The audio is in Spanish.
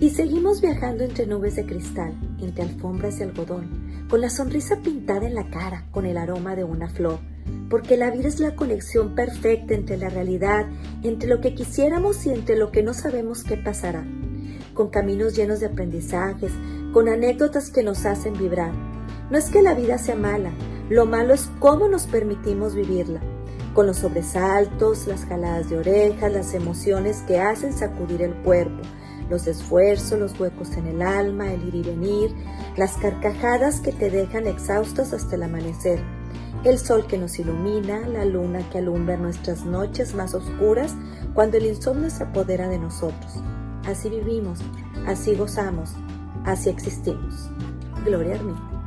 Y seguimos viajando entre nubes de cristal, entre alfombras de algodón, con la sonrisa pintada en la cara, con el aroma de una flor, porque la vida es la conexión perfecta entre la realidad, entre lo que quisiéramos y entre lo que no sabemos qué pasará, con caminos llenos de aprendizajes, con anécdotas que nos hacen vibrar. No es que la vida sea mala, lo malo es cómo nos permitimos vivirla, con los sobresaltos, las jaladas de orejas, las emociones que hacen sacudir el cuerpo, los esfuerzos, los huecos en el alma, el ir y venir, las carcajadas que te dejan exhaustos hasta el amanecer, el sol que nos ilumina, la luna que alumbra nuestras noches más oscuras cuando el insomnio se apodera de nosotros. Así vivimos, así gozamos, así existimos. Gloria a mí.